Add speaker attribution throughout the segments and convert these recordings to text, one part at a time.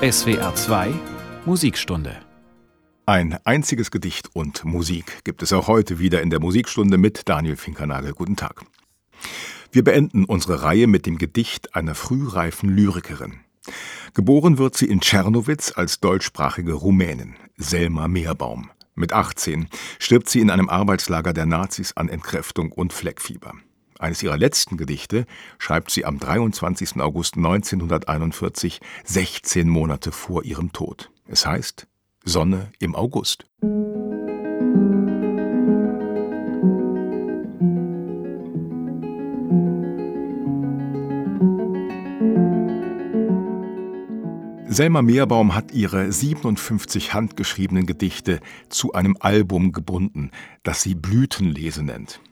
Speaker 1: SWR 2 Musikstunde
Speaker 2: ein einziges Gedicht und Musik gibt es auch heute wieder in der Musikstunde mit Daniel Finkernagel. Guten Tag. Wir beenden unsere Reihe mit dem Gedicht einer frühreifen Lyrikerin. Geboren wird sie in Czernowitz als deutschsprachige Rumänin, Selma Meerbaum. Mit 18 stirbt sie in einem Arbeitslager der Nazis an Entkräftung und Fleckfieber. Eines ihrer letzten Gedichte schreibt sie am 23. August 1941, 16 Monate vor ihrem Tod. Es heißt Sonne im August. Selma Meerbaum hat ihre 57 handgeschriebenen Gedichte zu einem Album gebunden, das sie Blütenlese nennt.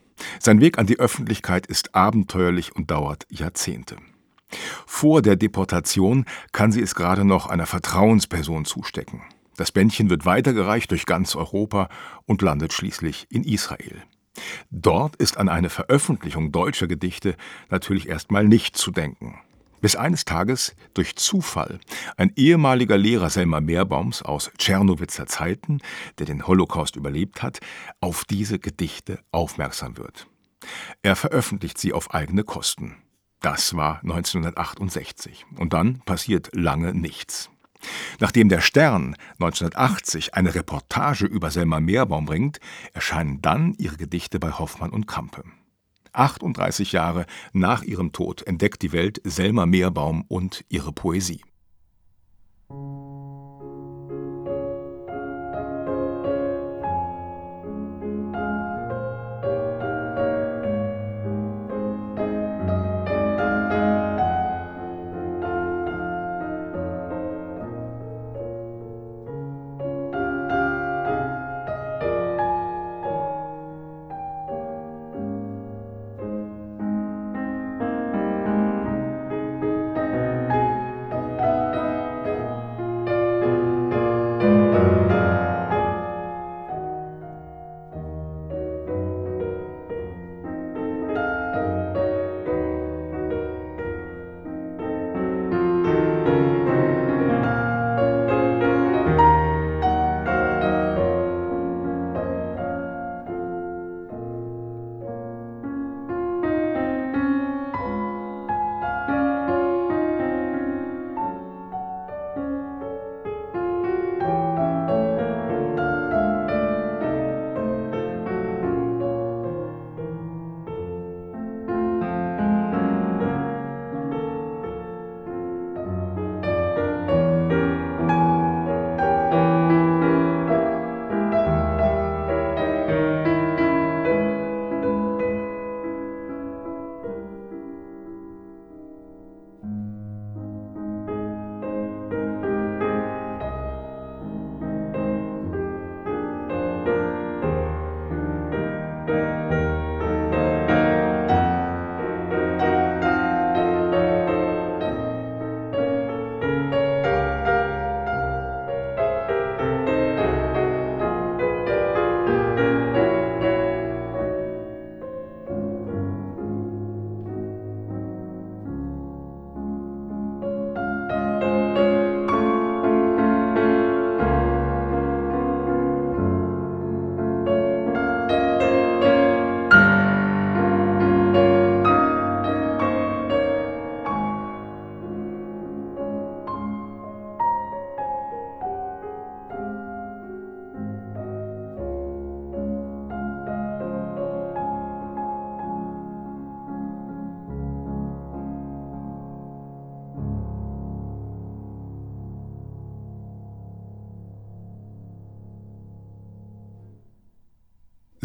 Speaker 2: Sein Weg an die Öffentlichkeit ist abenteuerlich und dauert Jahrzehnte. Vor der Deportation kann sie es gerade noch einer Vertrauensperson zustecken. Das Bändchen wird weitergereicht durch ganz Europa und landet schließlich in Israel. Dort ist an eine Veröffentlichung deutscher Gedichte natürlich erstmal nicht zu denken. Bis eines Tages durch Zufall ein ehemaliger Lehrer Selma Meerbaums aus Tschernowitzer Zeiten, der den Holocaust überlebt hat, auf diese Gedichte aufmerksam wird. Er veröffentlicht sie auf eigene Kosten. Das war 1968. Und dann passiert lange nichts. Nachdem der Stern 1980 eine Reportage über Selma Meerbaum bringt, erscheinen dann ihre Gedichte bei Hoffmann und Campe. 38 Jahre nach ihrem Tod entdeckt die Welt Selma Meerbaum und ihre Poesie.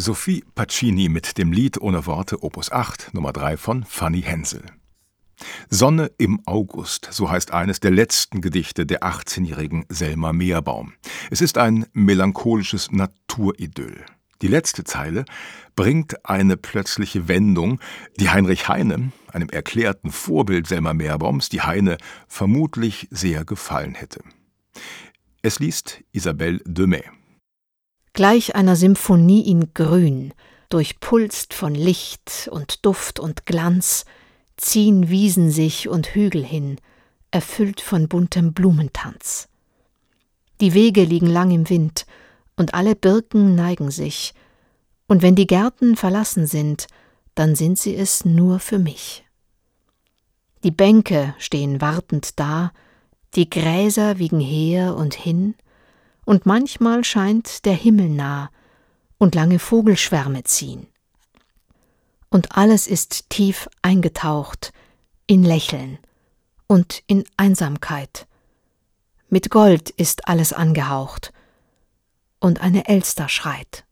Speaker 2: Sophie Pacini mit dem Lied ohne Worte Opus 8 Nummer 3 von Fanny Hensel. Sonne im August, so heißt eines der letzten Gedichte der 18-jährigen Selma Meerbaum. Es ist ein melancholisches Naturidyll. Die letzte Zeile bringt eine plötzliche Wendung, die Heinrich Heine, einem erklärten Vorbild Selma Meerbaums, die Heine vermutlich sehr gefallen hätte. Es liest Isabelle Demey
Speaker 3: gleich einer Symphonie in Grün, durchpulst von Licht und Duft und Glanz, ziehen Wiesen sich und Hügel hin, erfüllt von buntem Blumentanz. Die Wege liegen lang im Wind, und alle Birken neigen sich, und wenn die Gärten verlassen sind, dann sind sie es nur für mich. Die Bänke stehen wartend da, die Gräser wiegen her und hin, und manchmal scheint der Himmel nah, und lange Vogelschwärme ziehen. Und alles ist tief eingetaucht in Lächeln und in Einsamkeit. Mit Gold ist alles angehaucht, und eine Elster schreit.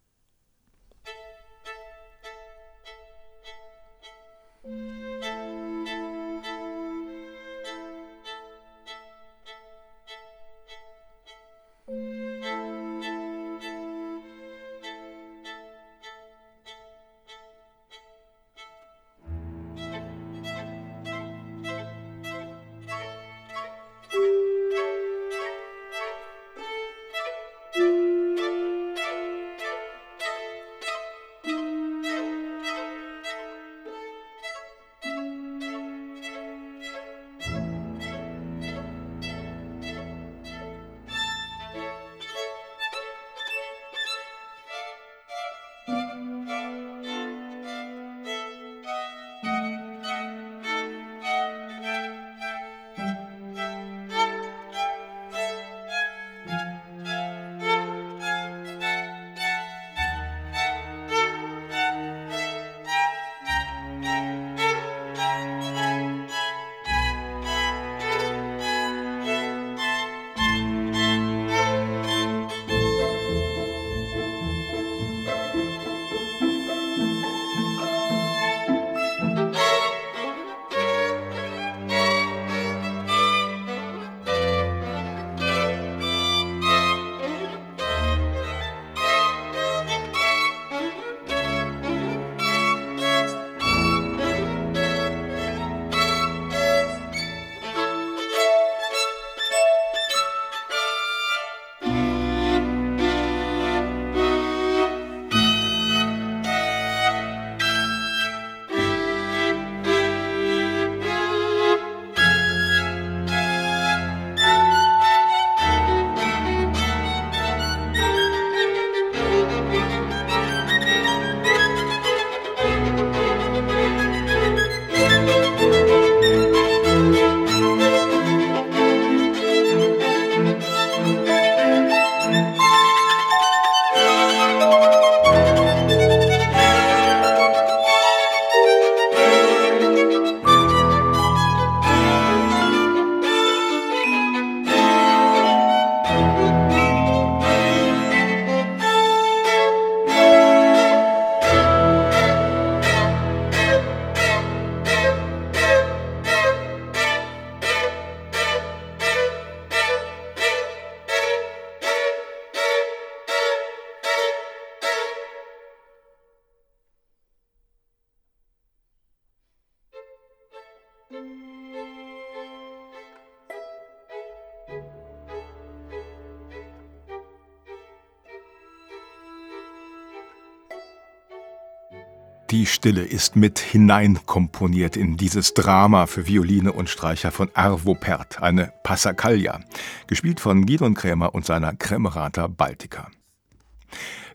Speaker 2: Die Stille ist mit hineinkomponiert in dieses Drama für Violine und Streicher von Arvo Pärt, eine Passacaglia, gespielt von Gidon Krämer und seiner Kremerata Baltica.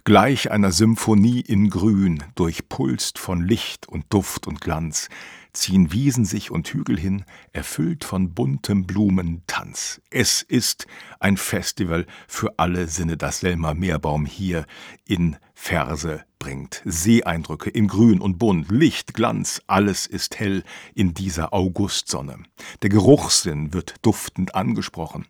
Speaker 2: Gleich einer Symphonie in Grün, durchpulst von Licht und Duft und Glanz, ziehen Wiesen sich und Hügel hin, erfüllt von buntem Blumentanz. Es ist ein Festival für alle Sinne, das Selma Meerbaum hier in Verse bringt. Seeeindrücke in Grün und Bunt, Licht, Glanz, alles ist hell in dieser Augustsonne. Der Geruchssinn wird duftend angesprochen.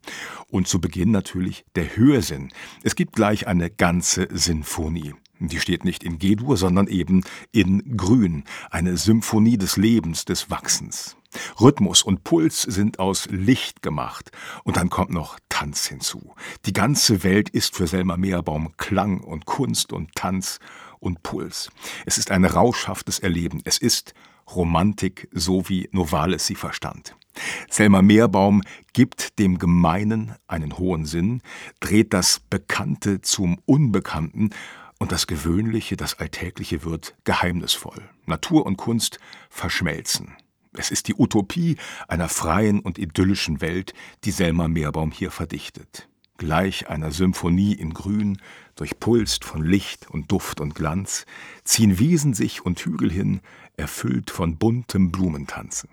Speaker 2: Und zu Beginn natürlich der Hörsinn. Es gibt gleich eine ganze Sinfonie. Die steht nicht in G-Dur, sondern eben in Grün, eine Symphonie des Lebens, des Wachsens. Rhythmus und Puls sind aus Licht gemacht. Und dann kommt noch Tanz hinzu. Die ganze Welt ist für Selma Meerbaum Klang und Kunst und Tanz und Puls. Es ist ein rauschhaftes Erleben. Es ist Romantik, so wie Novalis sie verstand. Selma Meerbaum gibt dem Gemeinen einen hohen Sinn, dreht das Bekannte zum Unbekannten und das Gewöhnliche, das Alltägliche wird geheimnisvoll. Natur und Kunst verschmelzen. Es ist die Utopie einer freien und idyllischen Welt, die Selma Meerbaum hier verdichtet. Gleich einer Symphonie in Grün, durchpulst von Licht und Duft und Glanz, ziehen Wiesen sich und Hügel hin, erfüllt von buntem Blumentanzen.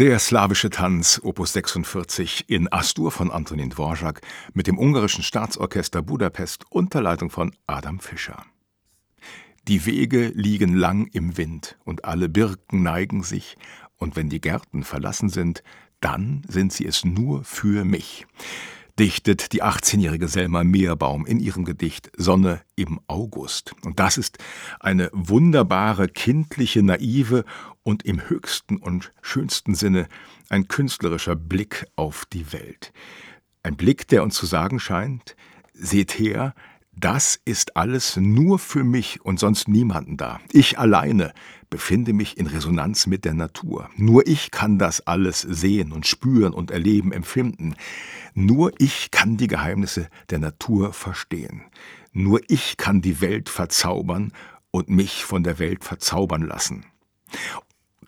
Speaker 2: Der slawische Tanz, Opus 46 in Astur von Antonin Dvorak mit dem ungarischen Staatsorchester Budapest unter Leitung von Adam Fischer. Die Wege liegen lang im Wind, und alle Birken neigen sich, und wenn die Gärten verlassen sind, dann sind sie es nur für mich dichtet die 18-jährige Selma Meerbaum in ihrem Gedicht Sonne im August. Und das ist eine wunderbare, kindliche, naive und im höchsten und schönsten Sinne ein künstlerischer Blick auf die Welt. Ein Blick, der uns zu sagen scheint, seht her, das ist alles nur für mich und sonst niemanden da. Ich alleine befinde mich in Resonanz mit der Natur. Nur ich kann das alles sehen und spüren und erleben, empfinden. Nur ich kann die Geheimnisse der Natur verstehen. Nur ich kann die Welt verzaubern und mich von der Welt verzaubern lassen.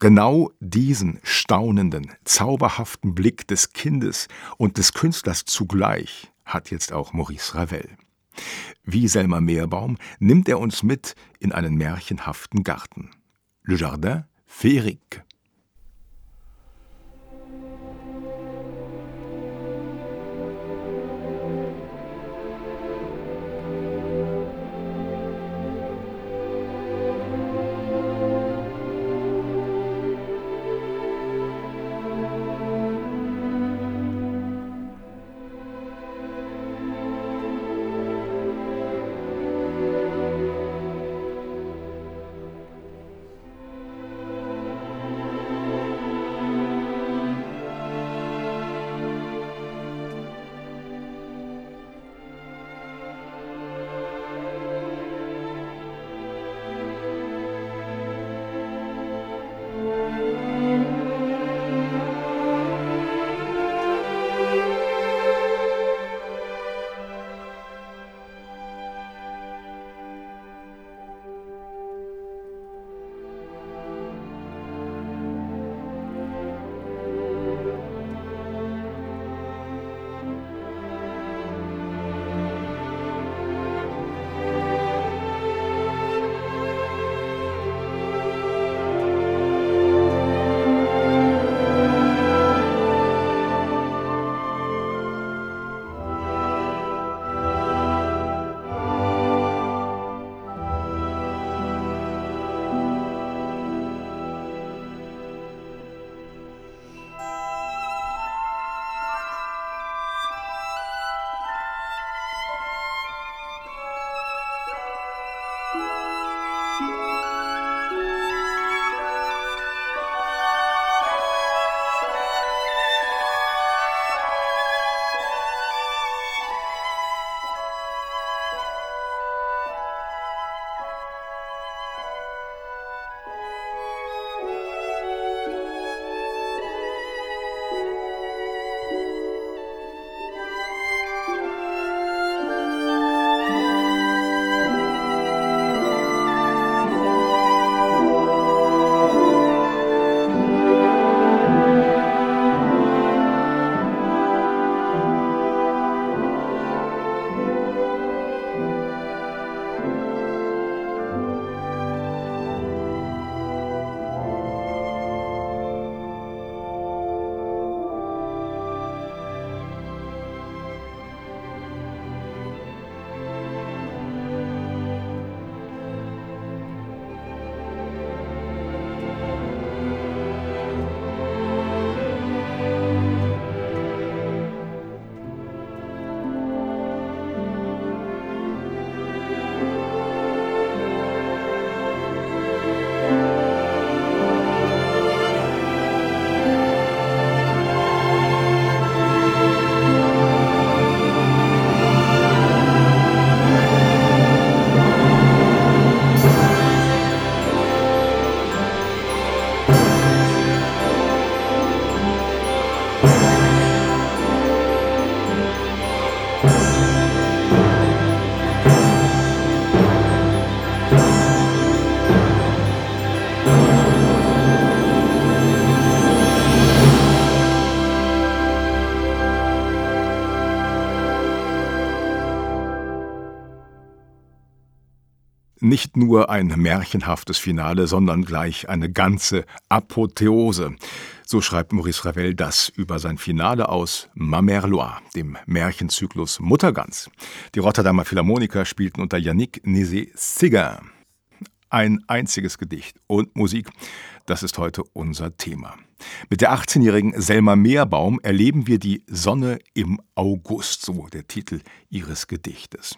Speaker 2: Genau diesen staunenden, zauberhaften Blick des Kindes und des Künstlers zugleich hat jetzt auch Maurice Ravel. Wie Selma Meerbaum nimmt er uns mit in einen märchenhaften Garten. Le Jardin féerique. Nicht nur ein märchenhaftes Finale, sondern gleich eine ganze Apotheose. So schreibt Maurice Ravel das über sein Finale aus Ma Mère Loire, dem Märchenzyklus Muttergans. Die Rotterdamer Philharmoniker spielten unter Yannick Nézet-Séguin. Ein einziges Gedicht und Musik, das ist heute unser Thema. Mit der 18-jährigen Selma Meerbaum erleben wir die Sonne im August, so der Titel ihres Gedichtes.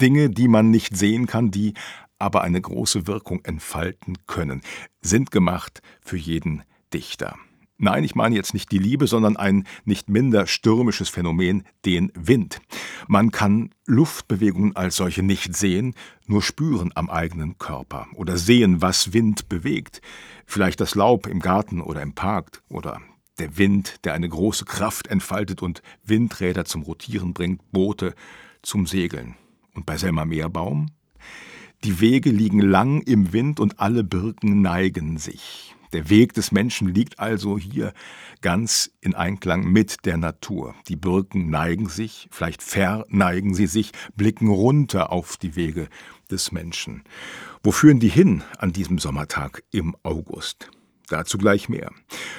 Speaker 2: Dinge, die man nicht sehen kann, die aber eine große Wirkung entfalten können, sind gemacht für jeden Dichter. Nein, ich meine jetzt nicht die Liebe, sondern ein nicht minder stürmisches Phänomen, den Wind. Man kann Luftbewegungen als solche nicht sehen, nur spüren am eigenen Körper oder sehen, was Wind bewegt. Vielleicht das Laub im Garten oder im Park oder der Wind, der eine große Kraft entfaltet und Windräder zum Rotieren bringt, Boote zum Segeln. Und bei Selma Meerbaum? Die Wege liegen lang im Wind und alle Birken neigen sich. Der Weg des Menschen liegt also hier ganz in Einklang mit der Natur. Die Birken neigen sich, vielleicht verneigen sie sich, blicken runter auf die Wege des Menschen. Wo führen die hin an diesem Sommertag im August? Dazu gleich mehr.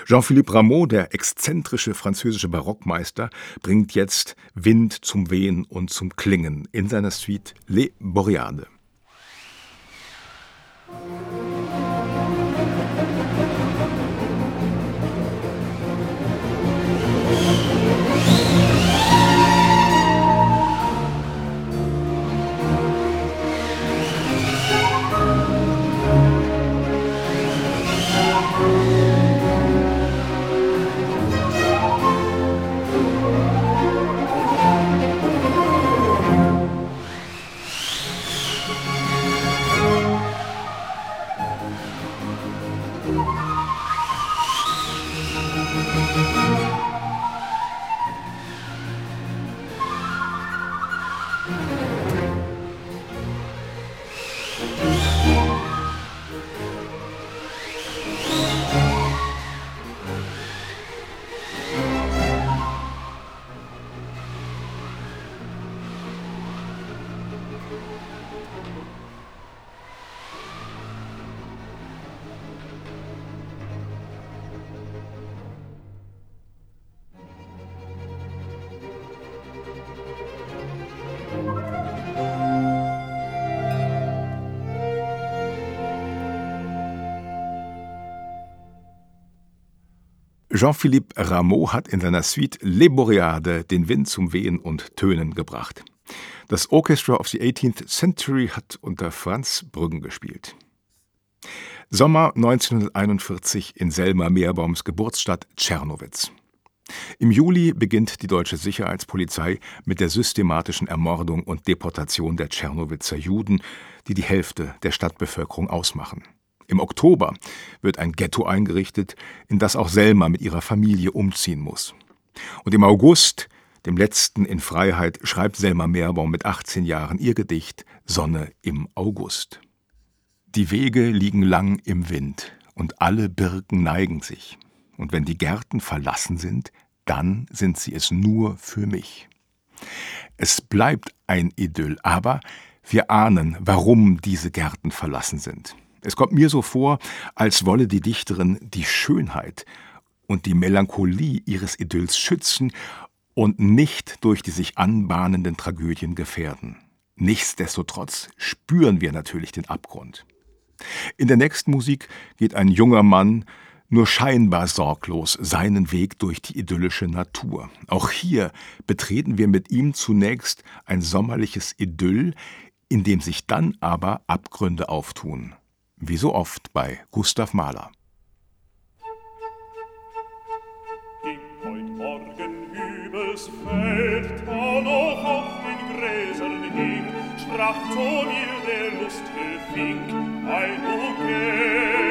Speaker 2: Jean-Philippe Rameau, der exzentrische französische Barockmeister, bringt jetzt Wind zum Wehen und zum Klingen in seiner Suite Les Boreades. Jean-Philippe Rameau hat in seiner Suite Les Boreades den Wind zum Wehen und Tönen gebracht. Das Orchestra of the 18th Century hat unter Franz Brüggen gespielt. Sommer 1941 in Selma Meerbaums Geburtsstadt Tschernowitz. Im Juli beginnt die deutsche Sicherheitspolizei mit der systematischen Ermordung und Deportation der Tschernowitzer Juden, die die Hälfte der Stadtbevölkerung ausmachen. Im Oktober wird ein Ghetto eingerichtet, in das auch Selma mit ihrer Familie umziehen muss. Und im August, dem letzten in Freiheit, schreibt Selma Meerbaum mit 18 Jahren ihr Gedicht Sonne im August. Die Wege liegen lang im Wind und alle Birken neigen sich. Und wenn die Gärten verlassen sind, dann sind sie es nur für mich. Es bleibt ein Idyll, aber wir ahnen, warum diese Gärten verlassen sind. Es kommt mir so vor, als wolle die Dichterin die Schönheit und die Melancholie ihres Idylls schützen und nicht durch die sich anbahnenden Tragödien gefährden. Nichtsdestotrotz spüren wir natürlich den Abgrund. In der nächsten Musik geht ein junger Mann nur scheinbar sorglos seinen Weg durch die idyllische Natur. Auch hier betreten wir mit ihm zunächst ein sommerliches Idyll, in dem sich dann aber Abgründe auftun wie so oft bei Gustav Mahler.
Speaker 4: Ging heut Morgen übers Feld, da noch auf den Gräsern hing, sprach zu mir der lustige Fink, ein du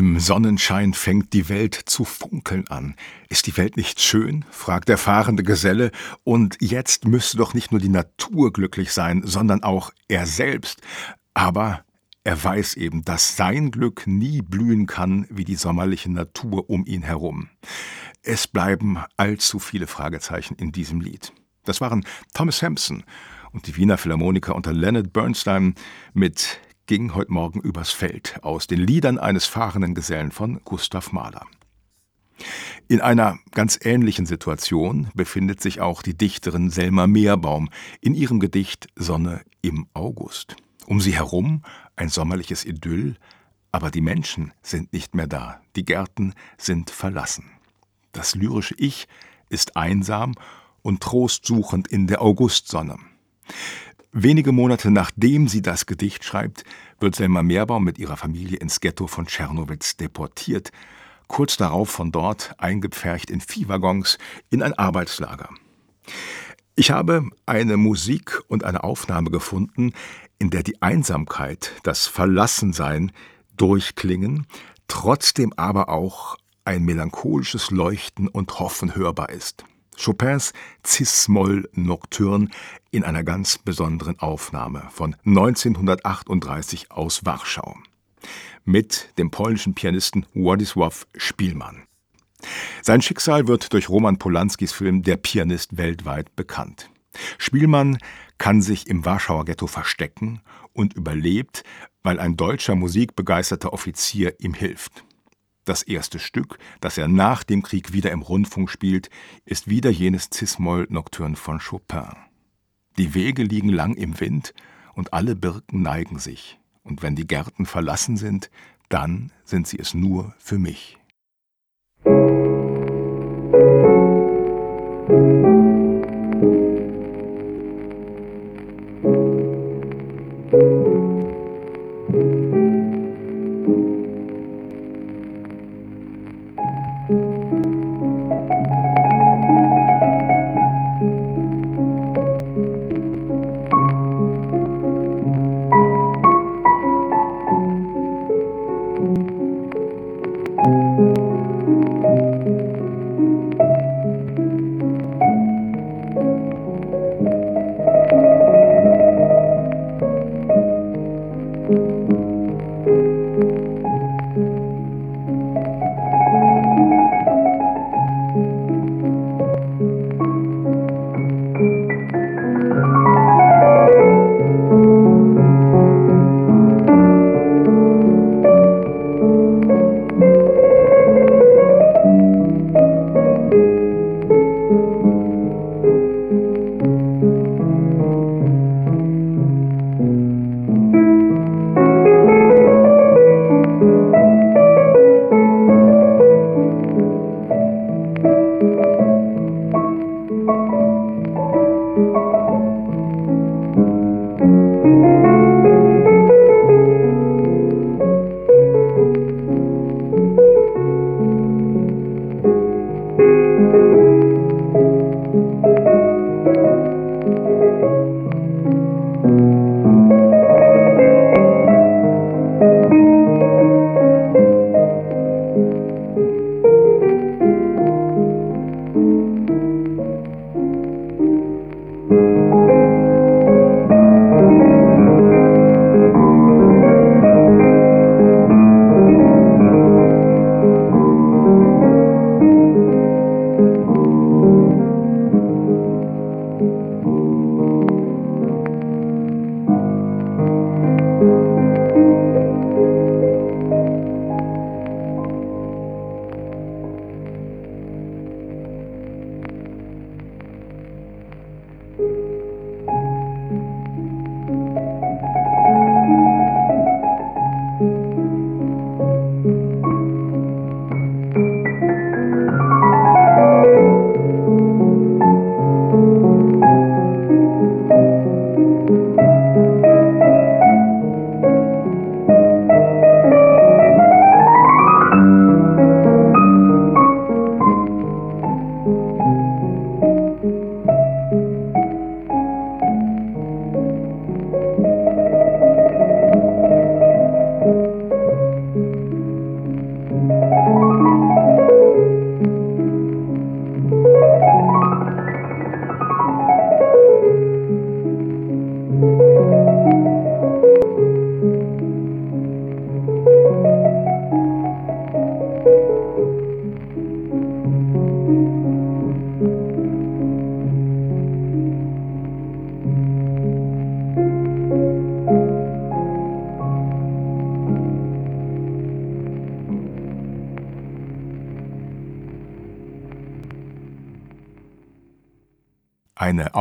Speaker 2: Im Sonnenschein fängt die Welt zu funkeln an. Ist die Welt nicht schön? fragt der fahrende Geselle. Und jetzt müsste doch nicht nur die Natur glücklich sein, sondern auch er selbst. Aber er weiß eben, dass sein Glück nie blühen kann wie die sommerliche Natur um ihn herum. Es bleiben allzu viele Fragezeichen in diesem Lied. Das waren Thomas Hampson und die Wiener Philharmoniker unter Leonard Bernstein mit ging heute Morgen übers Feld aus den Liedern eines fahrenden Gesellen von Gustav Mahler. In einer ganz ähnlichen Situation befindet sich auch die Dichterin Selma Meerbaum in ihrem Gedicht Sonne im August. Um sie herum ein sommerliches Idyll, aber die Menschen sind nicht mehr da, die Gärten sind verlassen. Das lyrische Ich ist einsam und trostsuchend in der Augustsonne. Wenige Monate nachdem sie das Gedicht schreibt, wird Selma Meerbaum mit ihrer Familie ins Ghetto von Tschernowitz deportiert, kurz darauf von dort eingepfercht in Viehwaggons in ein Arbeitslager. Ich habe eine Musik und eine Aufnahme gefunden, in der die Einsamkeit, das Verlassensein durchklingen, trotzdem aber auch ein melancholisches Leuchten und Hoffen hörbar ist. Chopins Cis-Moll Nocturne in einer ganz besonderen Aufnahme von 1938 aus Warschau mit dem polnischen Pianisten Władysław Spielmann. Sein Schicksal wird durch Roman Polanskis Film Der Pianist weltweit bekannt. Spielmann kann sich im Warschauer Ghetto verstecken und überlebt, weil ein deutscher musikbegeisterter Offizier ihm hilft. Das erste Stück, das er nach dem Krieg wieder im Rundfunk spielt, ist wieder jenes Cis-Moll-Nocturne von Chopin. Die Wege liegen lang im Wind und alle Birken neigen sich. Und wenn die Gärten verlassen sind, dann sind sie es nur für mich.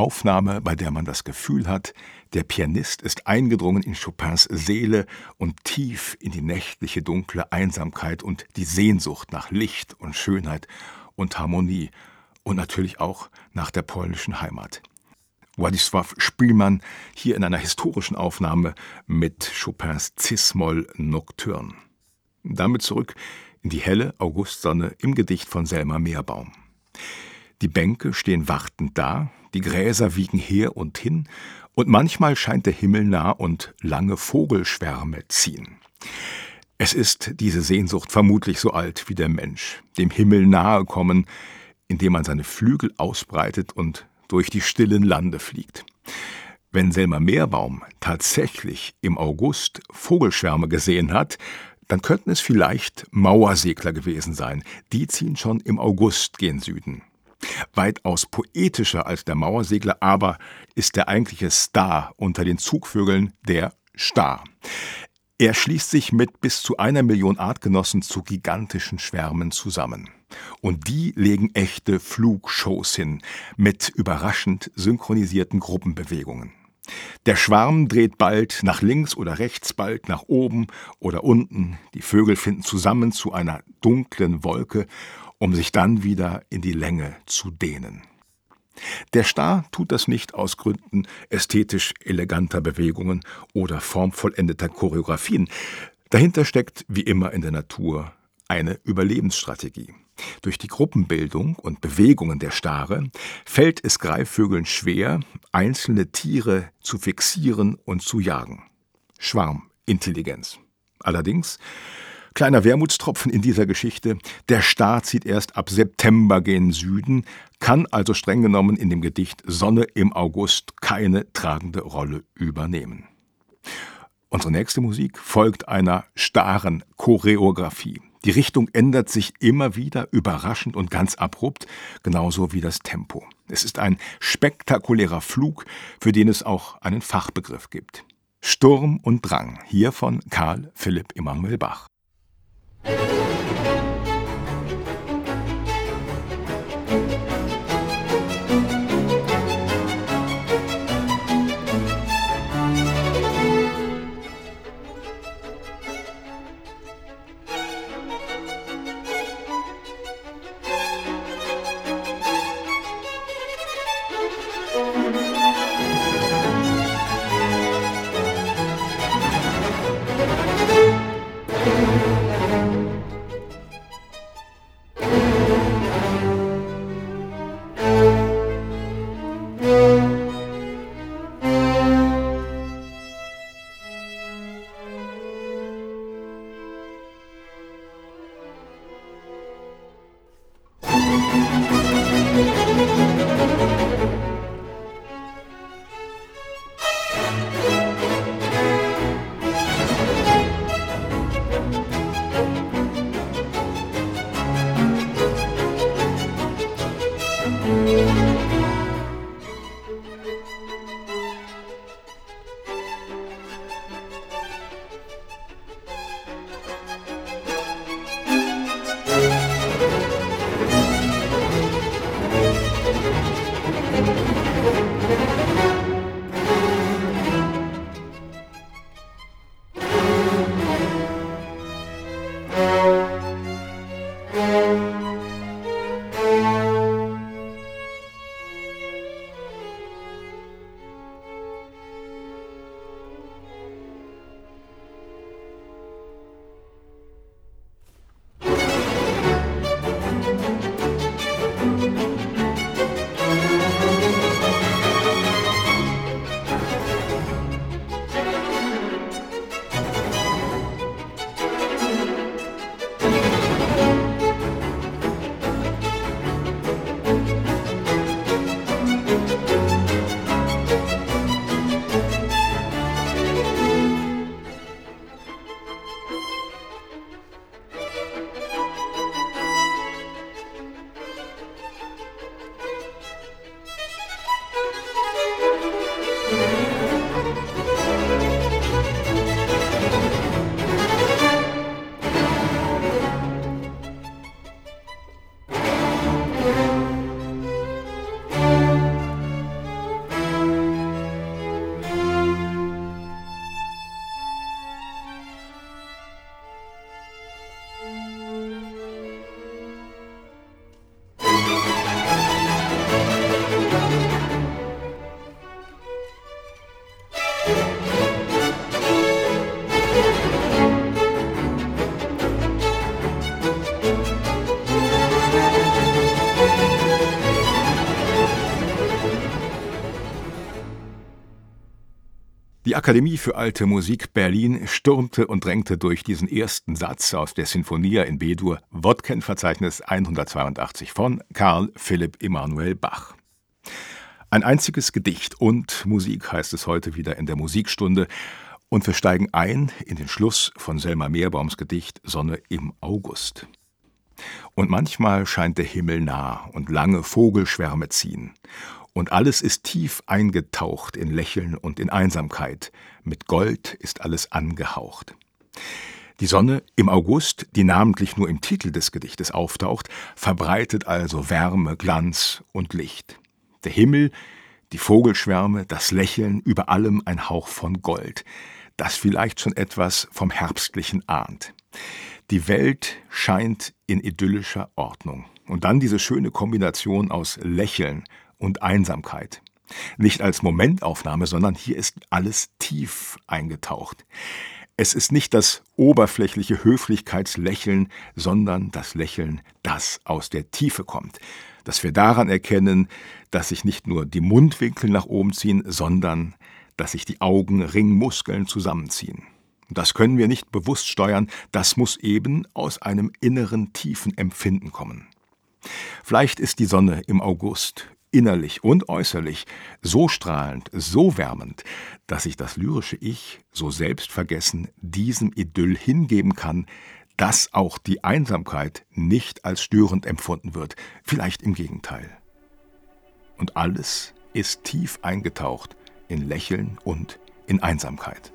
Speaker 2: Aufnahme, bei der man das Gefühl hat, der Pianist ist eingedrungen in Chopins Seele und tief in die nächtliche dunkle Einsamkeit und die Sehnsucht nach Licht und Schönheit und Harmonie und natürlich auch nach der polnischen Heimat. Władysław Spielmann hier in einer historischen Aufnahme mit Chopins Cis-Moll Nocturne. Damit zurück in die helle Augustsonne im Gedicht von Selma Meerbaum. Die Bänke stehen wartend da, die Gräser wiegen her und hin, und manchmal scheint der Himmel nah und lange Vogelschwärme ziehen. Es ist diese Sehnsucht vermutlich so alt wie der Mensch, dem Himmel nahe kommen, indem man seine Flügel ausbreitet und durch die stillen Lande fliegt. Wenn Selma Meerbaum tatsächlich im August Vogelschwärme gesehen hat, dann könnten es vielleicht Mauersegler gewesen sein. Die ziehen schon im August gen Süden. Weitaus poetischer als der Mauersegler aber ist der eigentliche Star unter den Zugvögeln der Star. Er schließt sich mit bis zu einer Million Artgenossen zu gigantischen Schwärmen zusammen. Und die legen echte Flugshows hin mit überraschend synchronisierten Gruppenbewegungen. Der Schwarm dreht bald nach links oder rechts, bald nach oben oder unten. Die Vögel finden zusammen zu einer dunklen Wolke um sich dann wieder in die Länge zu dehnen. Der Star tut das nicht aus Gründen ästhetisch eleganter Bewegungen oder formvollendeter Choreografien. Dahinter steckt, wie immer in der Natur, eine Überlebensstrategie. Durch die Gruppenbildung und Bewegungen der Stare fällt es Greifvögeln schwer, einzelne Tiere zu fixieren und zu jagen. Schwarmintelligenz. Allerdings Kleiner Wermutstropfen in dieser Geschichte, der Star zieht erst ab September gen Süden, kann also streng genommen in dem Gedicht Sonne im August keine tragende Rolle übernehmen. Unsere nächste Musik folgt einer starren Choreografie. Die Richtung ändert sich immer wieder überraschend und ganz abrupt, genauso wie das Tempo. Es ist ein spektakulärer Flug, für den es auch einen Fachbegriff gibt. Sturm und Drang, hier von Karl Philipp Emanuel Bach. Akademie für Alte Musik Berlin stürmte und drängte durch diesen ersten Satz aus der Sinfonia in B-Dur Wodkenverzeichnis 182 von Karl Philipp Emanuel Bach. Ein einziges Gedicht und Musik heißt es heute wieder in der Musikstunde und wir steigen ein in den Schluss von Selma Meerbaums Gedicht Sonne im August. Und manchmal scheint der Himmel nah und lange Vogelschwärme ziehen und alles ist tief eingetaucht in Lächeln und in Einsamkeit, mit Gold ist alles angehaucht. Die Sonne im August, die namentlich nur im Titel des Gedichtes auftaucht, verbreitet also Wärme, Glanz und Licht. Der Himmel, die Vogelschwärme, das Lächeln, über allem ein Hauch von Gold, das vielleicht schon etwas vom Herbstlichen ahnt. Die Welt scheint in idyllischer Ordnung. Und dann diese schöne Kombination aus Lächeln und Einsamkeit. Nicht als Momentaufnahme, sondern hier ist alles tief eingetaucht. Es ist nicht das oberflächliche Höflichkeitslächeln, sondern das Lächeln, das aus der Tiefe kommt. Dass wir daran erkennen, dass sich nicht nur die Mundwinkel nach oben ziehen, sondern dass sich die Augenringmuskeln zusammenziehen. Das können wir nicht bewusst steuern, das muss eben aus einem inneren tiefen Empfinden kommen. Vielleicht ist die Sonne im August innerlich und äußerlich, so strahlend, so wärmend, dass sich das lyrische Ich, so selbstvergessen, diesem Idyll hingeben kann, dass auch die Einsamkeit nicht als störend empfunden wird, vielleicht im Gegenteil. Und alles ist tief eingetaucht in Lächeln und in Einsamkeit.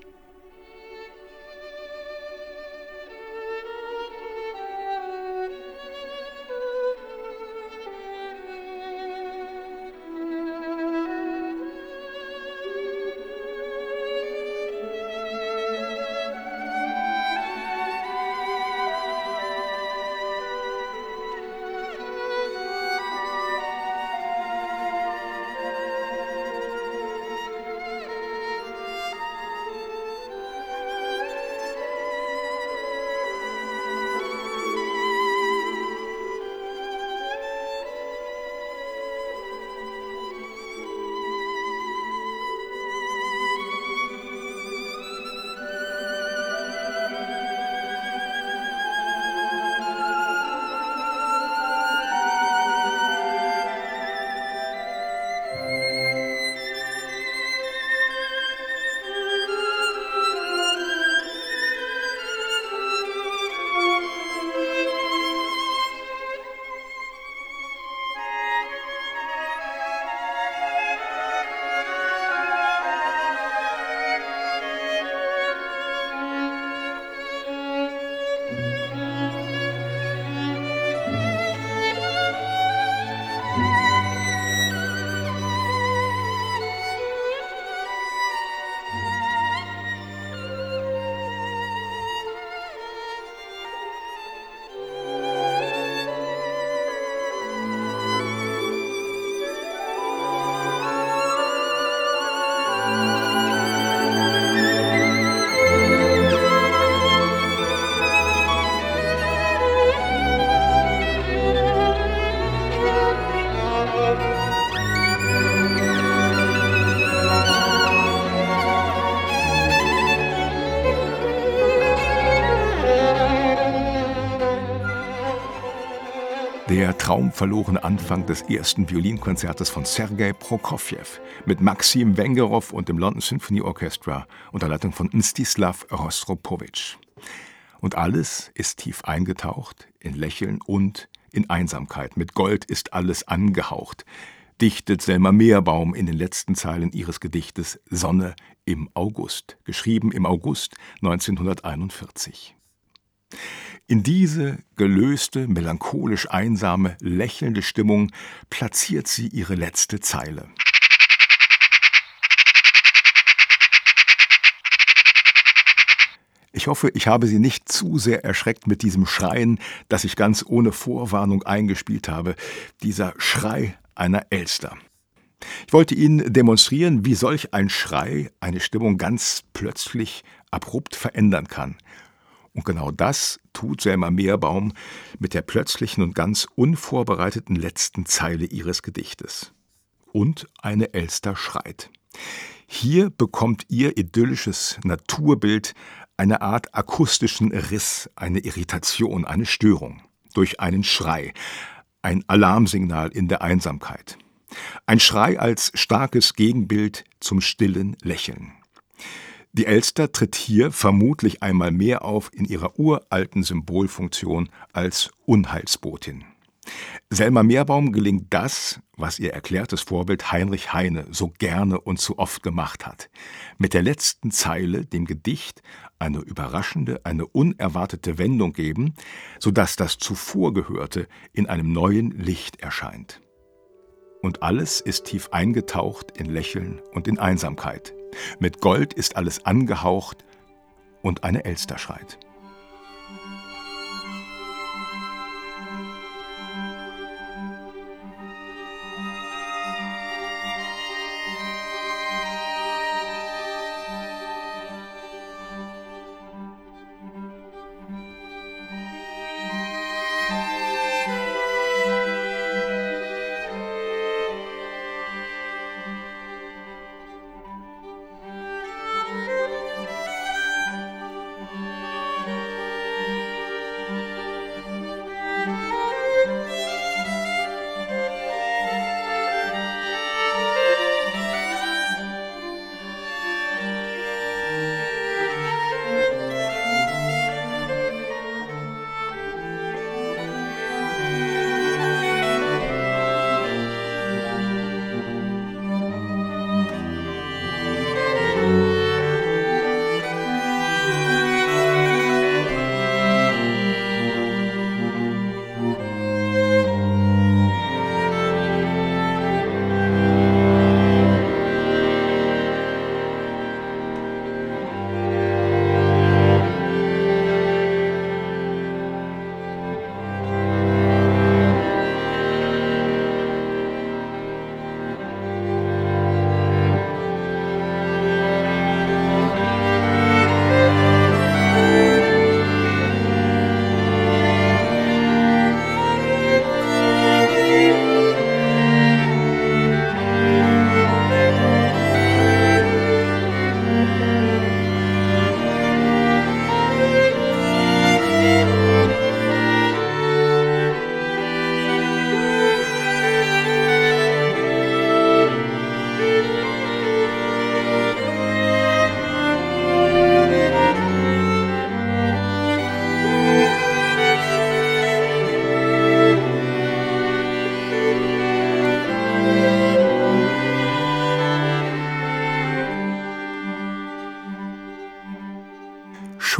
Speaker 2: Traumverlorene Anfang des ersten Violinkonzertes von Sergei Prokofjew mit Maxim Wengerow und dem London Symphony Orchestra unter Leitung von Mstislav Rostropowitsch. Und alles ist tief eingetaucht in Lächeln und in Einsamkeit. Mit Gold ist alles angehaucht, dichtet Selma Meerbaum in den letzten Zeilen ihres Gedichtes Sonne im August, geschrieben im August 1941. In diese gelöste, melancholisch einsame, lächelnde Stimmung platziert sie ihre letzte Zeile. Ich hoffe, ich habe Sie nicht zu sehr erschreckt mit diesem Schreien, das ich ganz ohne Vorwarnung eingespielt habe, dieser Schrei einer Elster. Ich wollte Ihnen demonstrieren, wie solch ein Schrei eine Stimmung ganz plötzlich abrupt verändern kann und genau das tut Selma Meerbaum mit der plötzlichen und ganz unvorbereiteten letzten Zeile ihres Gedichtes. Und eine Elster schreit. Hier bekommt ihr idyllisches Naturbild eine Art akustischen Riss, eine Irritation, eine Störung durch einen Schrei, ein Alarmsignal in der Einsamkeit. Ein Schrei als starkes Gegenbild zum stillen Lächeln. Die Elster tritt hier vermutlich einmal mehr auf in ihrer uralten Symbolfunktion als Unheilsbotin. Selma Meerbaum gelingt das, was ihr erklärtes Vorbild Heinrich Heine so gerne und so oft gemacht hat. Mit der letzten Zeile dem Gedicht eine überraschende, eine unerwartete Wendung geben, sodass das zuvor Gehörte in einem neuen Licht erscheint. Und alles ist tief eingetaucht in Lächeln und in Einsamkeit. Mit Gold ist alles angehaucht und eine Elster schreit.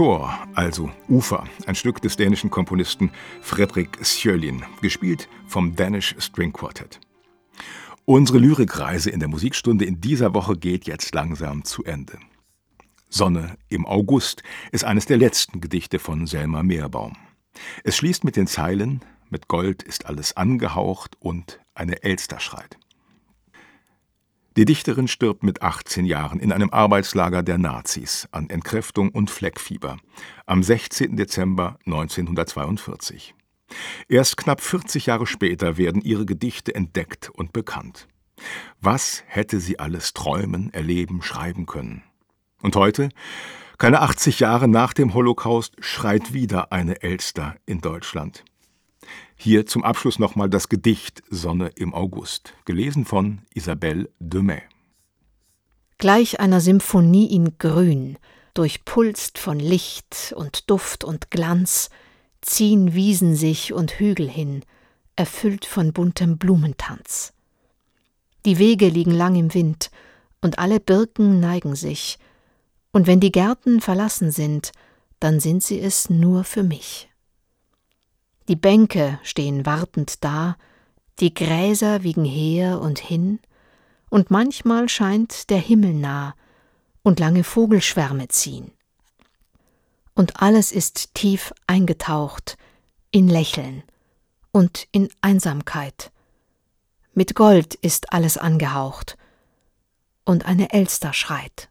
Speaker 2: Shore, also Ufer, ein Stück des dänischen Komponisten Fredrik Sjölin, gespielt vom Danish String Quartet. Unsere Lyrikreise in der Musikstunde in dieser Woche geht jetzt langsam zu Ende. Sonne im August ist eines der letzten Gedichte von Selma Meerbaum. Es schließt mit den Zeilen Mit Gold ist alles angehaucht und eine Elster schreit. Die Dichterin stirbt mit 18 Jahren in einem Arbeitslager der Nazis an Entkräftung und Fleckfieber am 16. Dezember 1942. Erst knapp 40 Jahre später werden ihre Gedichte entdeckt und bekannt. Was hätte sie alles träumen, erleben, schreiben können? Und heute, keine 80 Jahre nach dem Holocaust, schreit wieder eine Elster in Deutschland. Hier zum Abschluss nochmal das Gedicht Sonne im August, gelesen von Isabelle Demey.
Speaker 3: Gleich einer Symphonie in Grün, durchpulst von Licht und Duft und Glanz, ziehen Wiesen sich und Hügel hin, erfüllt von buntem Blumentanz. Die Wege liegen lang im Wind, und alle Birken neigen sich, und wenn die Gärten verlassen sind, dann sind sie es nur für mich. Die Bänke stehen wartend da, die Gräser wiegen her und hin, und manchmal scheint der Himmel nah, und lange Vogelschwärme ziehen. Und alles ist tief eingetaucht in Lächeln und in Einsamkeit. Mit Gold ist alles angehaucht, und eine Elster schreit.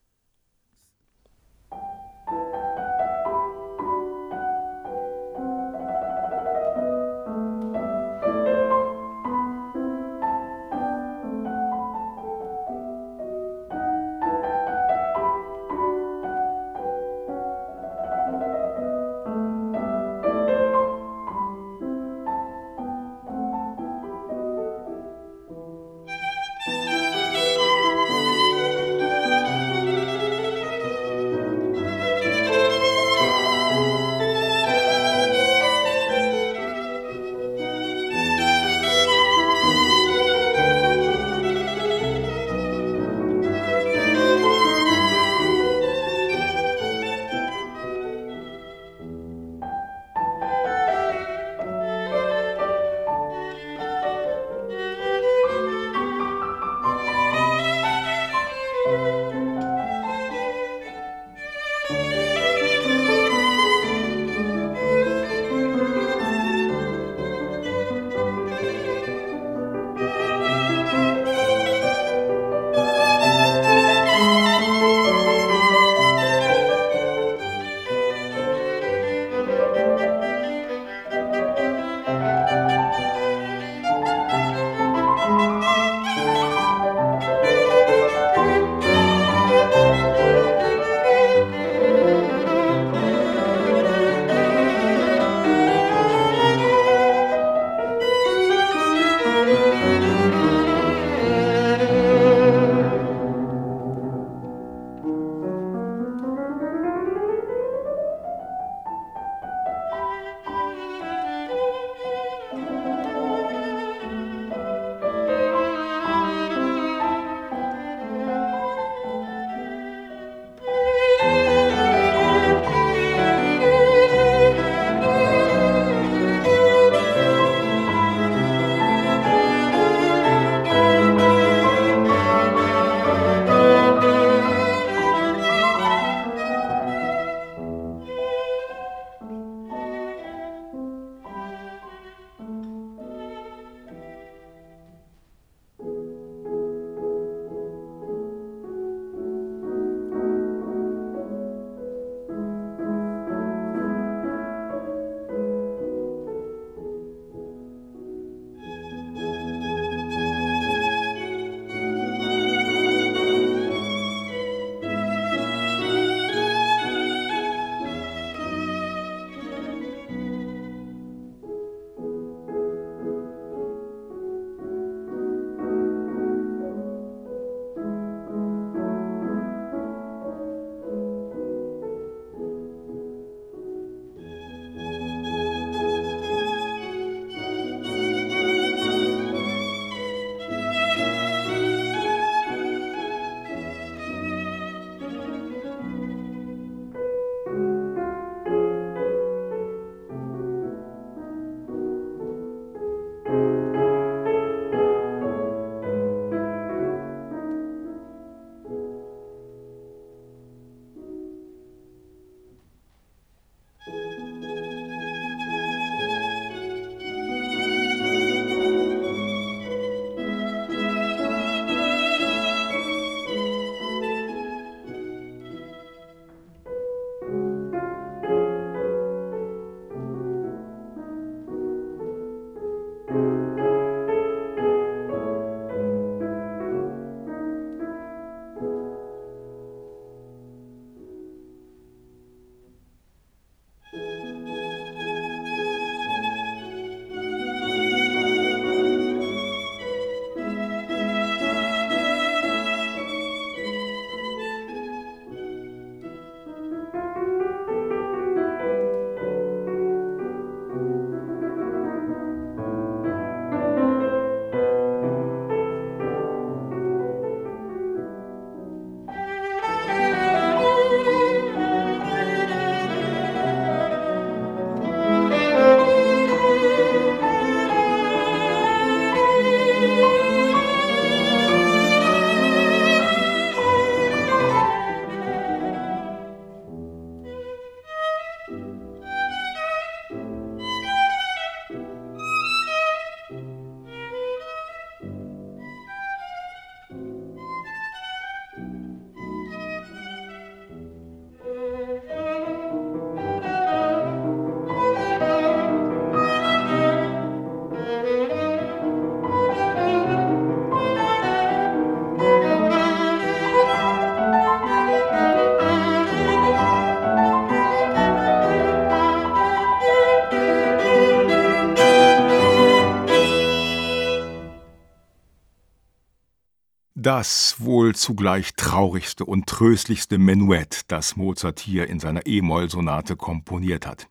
Speaker 2: Das wohl zugleich traurigste und tröstlichste Menuett, das Mozart hier in seiner E-Moll-Sonate komponiert hat.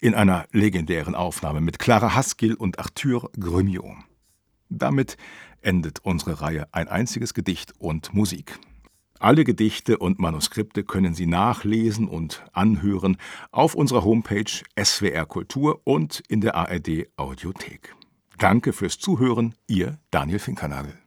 Speaker 2: In einer legendären Aufnahme mit Clara Haskell und Arthur Grumio. Damit endet unsere Reihe Ein einziges Gedicht und Musik. Alle Gedichte und Manuskripte können Sie nachlesen und anhören auf unserer Homepage SWR Kultur und in der ARD Audiothek. Danke fürs Zuhören, Ihr Daniel Finkernagel.